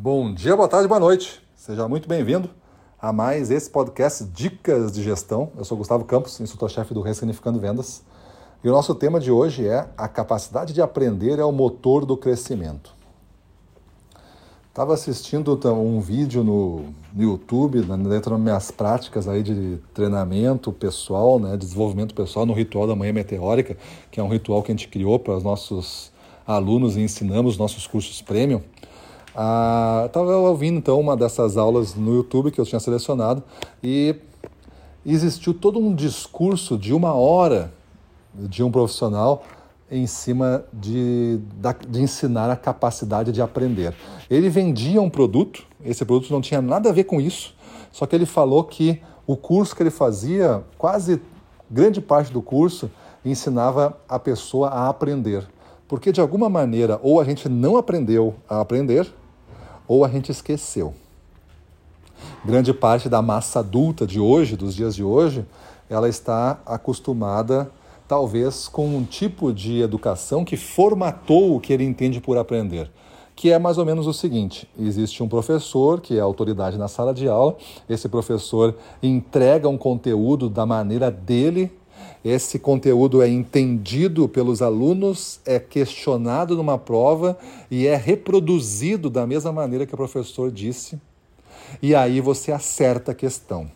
Bom dia, boa tarde, boa noite. Seja muito bem-vindo a mais esse podcast Dicas de Gestão. Eu sou Gustavo Campos, instrutor-chefe do Ressignificando Vendas. E o nosso tema de hoje é a capacidade de aprender é o motor do crescimento. Estava assistindo um vídeo no, no YouTube, dentro das minhas práticas aí de treinamento pessoal, né, desenvolvimento pessoal no Ritual da Manhã Meteórica, que é um ritual que a gente criou para os nossos alunos e ensinamos nossos cursos premium. Estava ah, ouvindo então uma dessas aulas no YouTube que eu tinha selecionado e existiu todo um discurso de uma hora de um profissional em cima de, de ensinar a capacidade de aprender. Ele vendia um produto, esse produto não tinha nada a ver com isso, só que ele falou que o curso que ele fazia, quase grande parte do curso, ensinava a pessoa a aprender. Porque de alguma maneira, ou a gente não aprendeu a aprender, ou a gente esqueceu. Grande parte da massa adulta de hoje, dos dias de hoje, ela está acostumada, talvez, com um tipo de educação que formatou o que ele entende por aprender. Que é mais ou menos o seguinte: existe um professor que é autoridade na sala de aula, esse professor entrega um conteúdo da maneira dele esse conteúdo é entendido pelos alunos, é questionado numa prova e é reproduzido da mesma maneira que o professor disse. E aí você acerta a questão.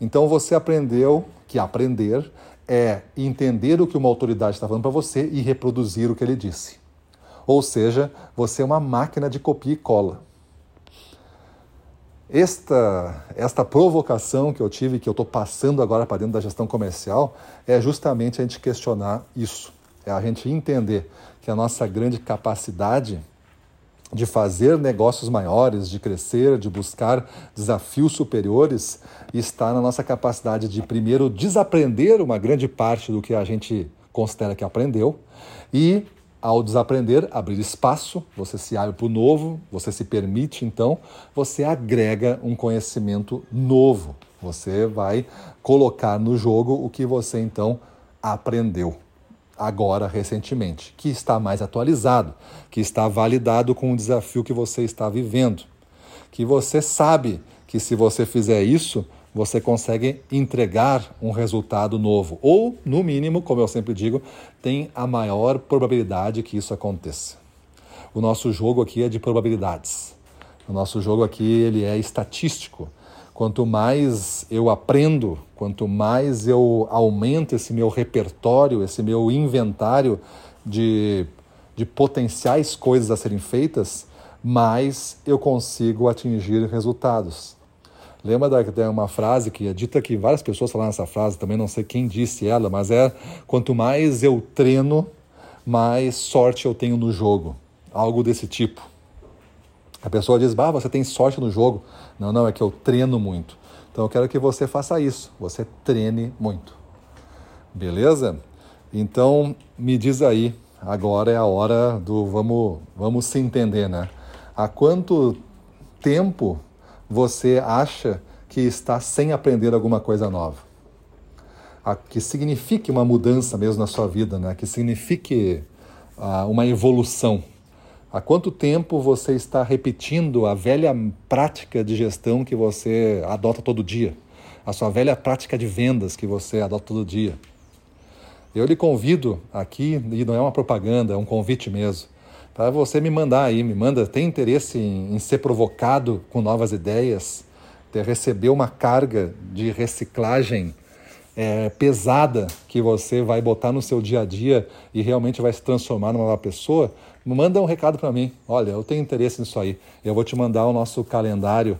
Então você aprendeu que aprender é entender o que uma autoridade está falando para você e reproduzir o que ele disse. Ou seja, você é uma máquina de copia e cola. Esta, esta provocação que eu tive, que eu estou passando agora para dentro da gestão comercial, é justamente a gente questionar isso. É a gente entender que a nossa grande capacidade de fazer negócios maiores, de crescer, de buscar desafios superiores, está na nossa capacidade de, primeiro, desaprender uma grande parte do que a gente considera que aprendeu e ao desaprender, abrir espaço, você se abre para o novo, você se permite, então, você agrega um conhecimento novo. Você vai colocar no jogo o que você então aprendeu agora recentemente, que está mais atualizado, que está validado com o desafio que você está vivendo. Que você sabe que se você fizer isso, você consegue entregar um resultado novo. Ou, no mínimo, como eu sempre digo, tem a maior probabilidade que isso aconteça. O nosso jogo aqui é de probabilidades. O nosso jogo aqui ele é estatístico. Quanto mais eu aprendo, quanto mais eu aumento esse meu repertório, esse meu inventário de, de potenciais coisas a serem feitas, mais eu consigo atingir resultados. Lembra da, de uma frase que é dita que várias pessoas falaram essa frase, também não sei quem disse ela, mas é quanto mais eu treino, mais sorte eu tenho no jogo. Algo desse tipo. A pessoa diz, bah, você tem sorte no jogo. Não, não, é que eu treino muito. Então eu quero que você faça isso, você treine muito. Beleza? Então me diz aí, agora é a hora do vamos, vamos se entender, né? Há quanto tempo você acha que está sem aprender alguma coisa nova. Que signifique uma mudança mesmo na sua vida, né? que signifique uh, uma evolução. Há quanto tempo você está repetindo a velha prática de gestão que você adota todo dia? A sua velha prática de vendas que você adota todo dia? Eu lhe convido aqui, e não é uma propaganda, é um convite mesmo, para você me mandar aí, me manda, tem interesse em, em ser provocado com novas ideias, ter receber uma carga de reciclagem é, pesada que você vai botar no seu dia a dia e realmente vai se transformar numa pessoa, manda um recado para mim. Olha, eu tenho interesse nisso aí. Eu vou te mandar o nosso calendário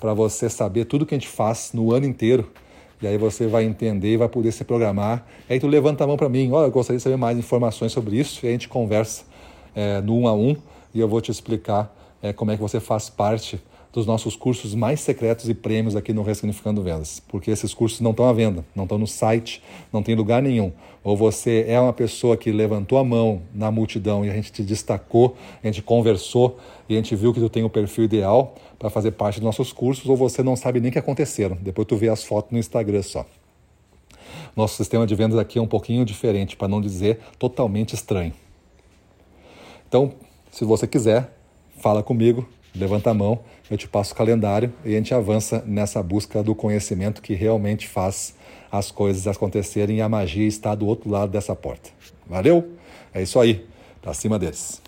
para você saber tudo que a gente faz no ano inteiro. E aí você vai entender e vai poder se programar. E aí tu levanta a mão para mim. Olha, eu gostaria de saber mais informações sobre isso e a gente conversa é, no um a um e eu vou te explicar é, como é que você faz parte dos nossos cursos mais secretos e prêmios aqui no Ressignificando Vendas, porque esses cursos não estão à venda, não estão no site, não tem lugar nenhum. Ou você é uma pessoa que levantou a mão na multidão e a gente te destacou, a gente conversou e a gente viu que tu tem o perfil ideal para fazer parte dos nossos cursos, ou você não sabe nem o que aconteceram. Depois tu vê as fotos no Instagram só. Nosso sistema de vendas aqui é um pouquinho diferente, para não dizer totalmente estranho. Então, se você quiser, fala comigo Levanta a mão, eu te passo o calendário e a gente avança nessa busca do conhecimento que realmente faz as coisas acontecerem e a magia está do outro lado dessa porta. Valeu? É isso aí. Pra cima deles.